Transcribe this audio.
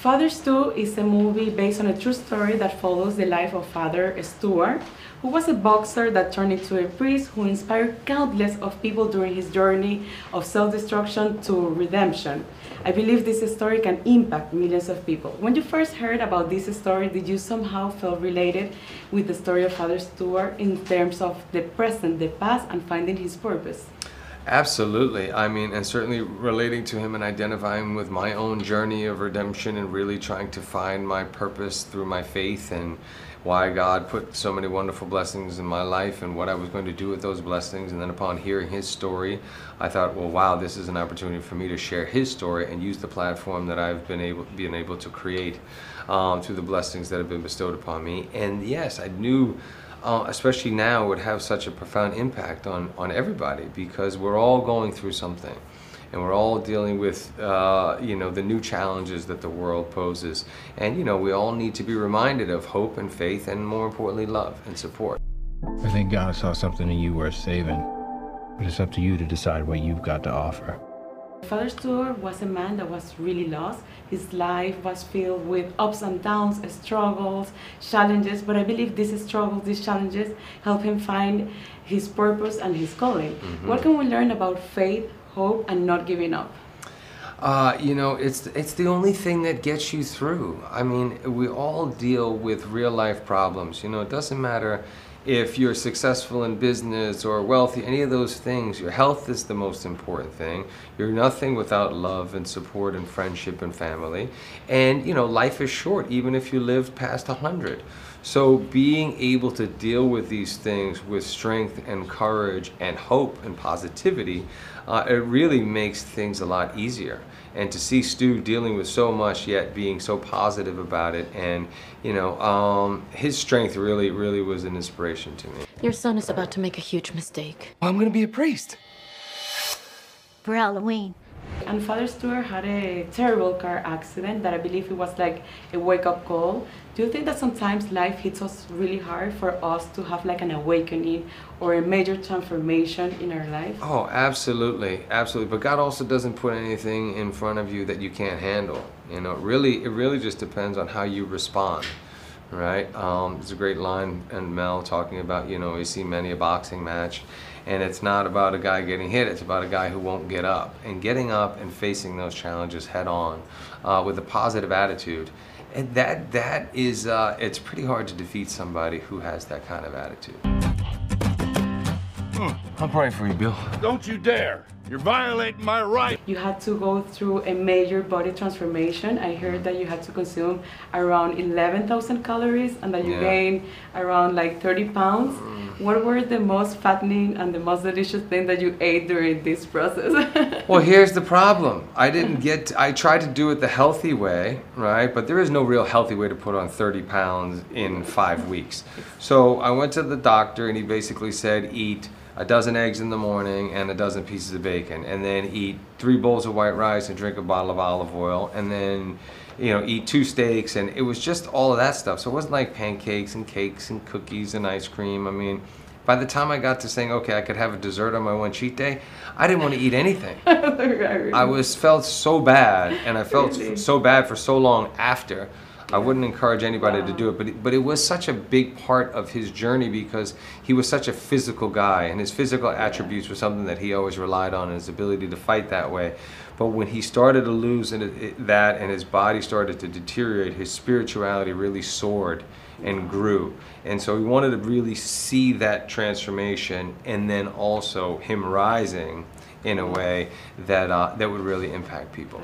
Father Stu is a movie based on a true story that follows the life of Father Stuart, who was a boxer that turned into a priest who inspired countless of people during his journey of self-destruction to redemption. I believe this story can impact millions of people. When you first heard about this story, did you somehow feel related with the story of Father Stuart in terms of the present, the past, and finding his purpose? Absolutely. I mean, and certainly relating to him and identifying with my own journey of redemption and really trying to find my purpose through my faith and why God put so many wonderful blessings in my life and what I was going to do with those blessings. And then upon hearing his story, I thought, well, wow, this is an opportunity for me to share his story and use the platform that I've been able, been able to create um, through the blessings that have been bestowed upon me. And yes, I knew uh, especially now, would have such a profound impact on, on everybody because we're all going through something and we're all dealing with uh, you know the new challenges that the world poses. And you know we all need to be reminded of hope and faith and more importantly love and support. I think god saw something in you worth saving but it's up to you to decide what you've got to offer Father Stuart was a man that was really lost. His life was filled with ups and downs, struggles, challenges, but I believe these struggles, these challenges help him find his purpose and his calling. Mm -hmm. What can we learn about faith, hope, and not giving up? Uh, you know, it's it's the only thing that gets you through. I mean, we all deal with real life problems. You know, it doesn't matter if you're successful in business or wealthy, any of those things, your health is the most important thing. You're nothing without love and support and friendship and family. And, you know, life is short, even if you live past 100. So being able to deal with these things with strength and courage and hope and positivity, uh, it really makes things a lot easier. And to see Stu dealing with so much yet being so positive about it and, you know, um, his strength really, really was an inspiration to me. Your son is about to make a huge mistake. Well, I'm going to be a priest. For Halloween. And Father Stuart had a terrible car accident that I believe it was like a wake-up call. Do you think that sometimes life hits us really hard for us to have like an awakening or a major transformation in our life? Oh, absolutely, absolutely. But God also doesn't put anything in front of you that you can't handle. You know, really, it really just depends on how you respond right? Um, it's a great line and Mel talking about, you know, we see many a boxing match and it's not about a guy getting hit, it's about a guy who won't get up. And getting up and facing those challenges head on uh, with a positive attitude. And that, that is, uh, it's pretty hard to defeat somebody who has that kind of attitude. I'm praying for you, Bill. Don't you dare. You're violating my right. You had to go through a major body transformation. I heard that you had to consume around 11,000 calories and that you yeah. gained around like 30 pounds. Mm. What were the most fattening and the most delicious thing that you ate during this process? well, here's the problem. I didn't get, to, I tried to do it the healthy way, right? But there is no real healthy way to put on 30 pounds in five weeks. So I went to the doctor and he basically said, eat a dozen eggs in the morning and a dozen pieces of bacon. And then eat three bowls of white rice and drink a bottle of olive oil. And then you know eat two steaks. And it was just all of that stuff. So it wasn't like pancakes and cakes and cookies and ice cream. I mean by the time i got to saying okay i could have a dessert on my one cheat day i didn't want to eat anything. I was felt so bad. And i felt so bad for so long after I wouldn't encourage anybody wow. to do it, but it, but it was such a big part of his journey because he was such a physical guy, and his physical attributes were something that he always relied on, and his ability to fight that way. But when he started to lose that, and his body started to deteriorate, his spirituality really soared and grew. And so he wanted to really see that transformation, and then also him rising in a way that uh, that would really impact people.